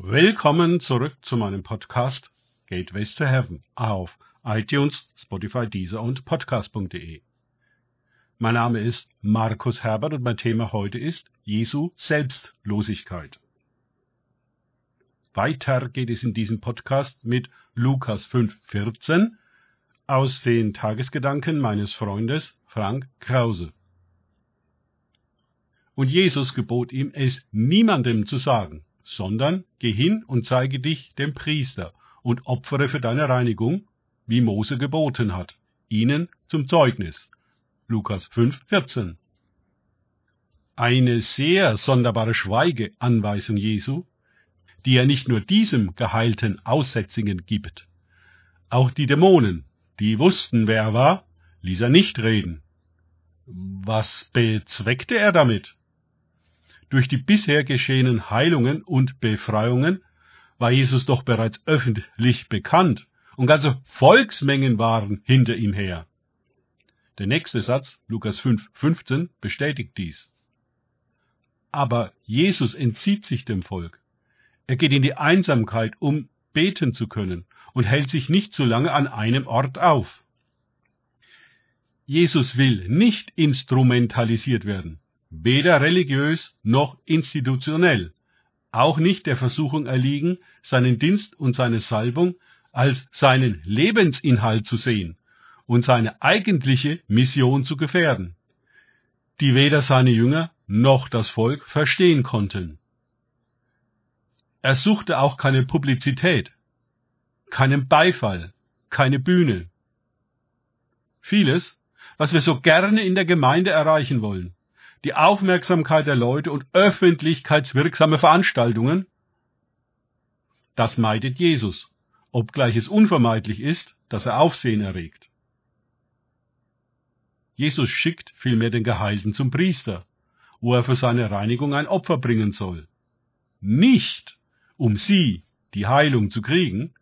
Willkommen zurück zu meinem Podcast Gateways to Heaven auf iTunes, Spotify, Deezer und Podcast.de. Mein Name ist Markus Herbert und mein Thema heute ist Jesu Selbstlosigkeit. Weiter geht es in diesem Podcast mit Lukas 5,14 aus den Tagesgedanken meines Freundes Frank Krause. Und Jesus gebot ihm, es niemandem zu sagen, sondern geh hin und zeige dich dem Priester und opfere für deine Reinigung, wie Mose geboten hat, ihnen zum Zeugnis. Lukas 5,14 Eine sehr sonderbare Schweigeanweisung Jesu, die er nicht nur diesem geheilten Aussätzigen gibt. Auch die Dämonen, die wussten, wer er war, ließ er nicht reden. Was bezweckte er damit? Durch die bisher geschehenen Heilungen und Befreiungen war Jesus doch bereits öffentlich bekannt und ganze Volksmengen waren hinter ihm her. Der nächste Satz, Lukas 5, 15, bestätigt dies. Aber Jesus entzieht sich dem Volk. Er geht in die Einsamkeit, um beten zu können und hält sich nicht zu lange an einem Ort auf. Jesus will nicht instrumentalisiert werden weder religiös noch institutionell, auch nicht der Versuchung erliegen, seinen Dienst und seine Salbung als seinen Lebensinhalt zu sehen und seine eigentliche Mission zu gefährden, die weder seine Jünger noch das Volk verstehen konnten. Er suchte auch keine Publizität, keinen Beifall, keine Bühne. Vieles, was wir so gerne in der Gemeinde erreichen wollen, die Aufmerksamkeit der Leute und öffentlichkeitswirksame Veranstaltungen? Das meidet Jesus, obgleich es unvermeidlich ist, dass er Aufsehen erregt. Jesus schickt vielmehr den Geheilten zum Priester, wo er für seine Reinigung ein Opfer bringen soll. Nicht, um sie, die Heilung, zu kriegen,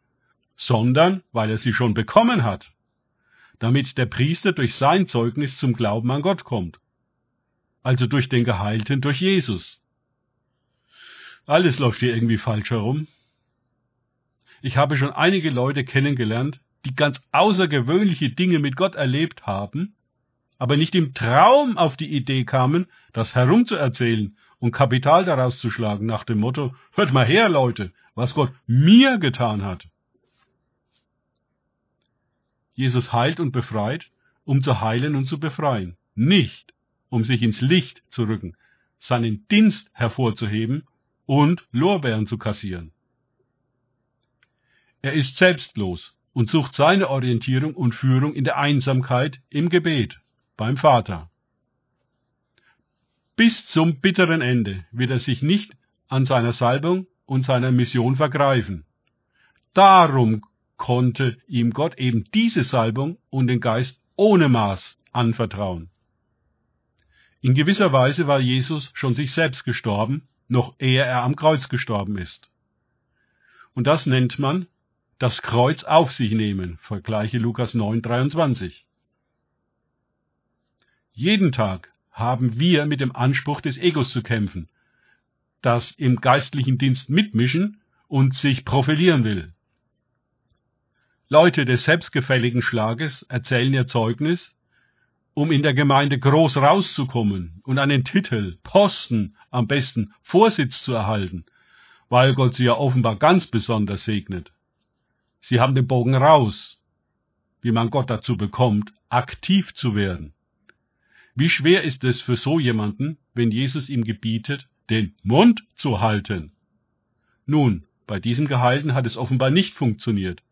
sondern weil er sie schon bekommen hat, damit der Priester durch sein Zeugnis zum Glauben an Gott kommt also durch den Geheilten, durch Jesus. Alles läuft hier irgendwie falsch herum. Ich habe schon einige Leute kennengelernt, die ganz außergewöhnliche Dinge mit Gott erlebt haben, aber nicht im Traum auf die Idee kamen, das herumzuerzählen und Kapital daraus zu schlagen nach dem Motto, hört mal her, Leute, was Gott mir getan hat. Jesus heilt und befreit, um zu heilen und zu befreien, nicht um sich ins Licht zu rücken, seinen Dienst hervorzuheben und Lorbeeren zu kassieren. Er ist selbstlos und sucht seine Orientierung und Führung in der Einsamkeit im Gebet beim Vater. Bis zum bitteren Ende wird er sich nicht an seiner Salbung und seiner Mission vergreifen. Darum konnte ihm Gott eben diese Salbung und den Geist ohne Maß anvertrauen. In gewisser Weise war Jesus schon sich selbst gestorben, noch ehe er am Kreuz gestorben ist. Und das nennt man das Kreuz auf sich nehmen, vergleiche Lukas 9, 23. Jeden Tag haben wir mit dem Anspruch des Egos zu kämpfen, das im geistlichen Dienst mitmischen und sich profilieren will. Leute des selbstgefälligen Schlages erzählen ihr Zeugnis, um in der Gemeinde groß rauszukommen und einen Titel, Posten, am besten Vorsitz zu erhalten, weil Gott sie ja offenbar ganz besonders segnet. Sie haben den Bogen raus, wie man Gott dazu bekommt, aktiv zu werden. Wie schwer ist es für so jemanden, wenn Jesus ihm gebietet, den Mund zu halten? Nun, bei diesem Gehalten hat es offenbar nicht funktioniert.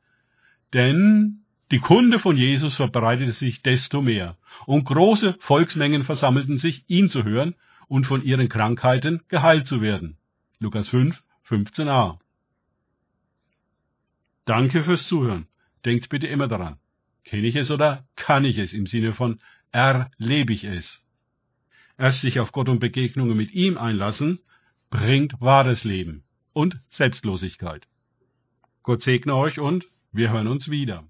Denn die Kunde von Jesus verbreitete sich desto mehr, und große Volksmengen versammelten sich, ihn zu hören und von ihren Krankheiten geheilt zu werden. Lukas 5, 15a. Danke fürs Zuhören. Denkt bitte immer daran. Kenne ich es oder kann ich es im Sinne von erlebe ich es? Erst sich auf Gott und Begegnungen mit ihm einlassen, bringt wahres Leben und Selbstlosigkeit. Gott segne euch und wir hören uns wieder.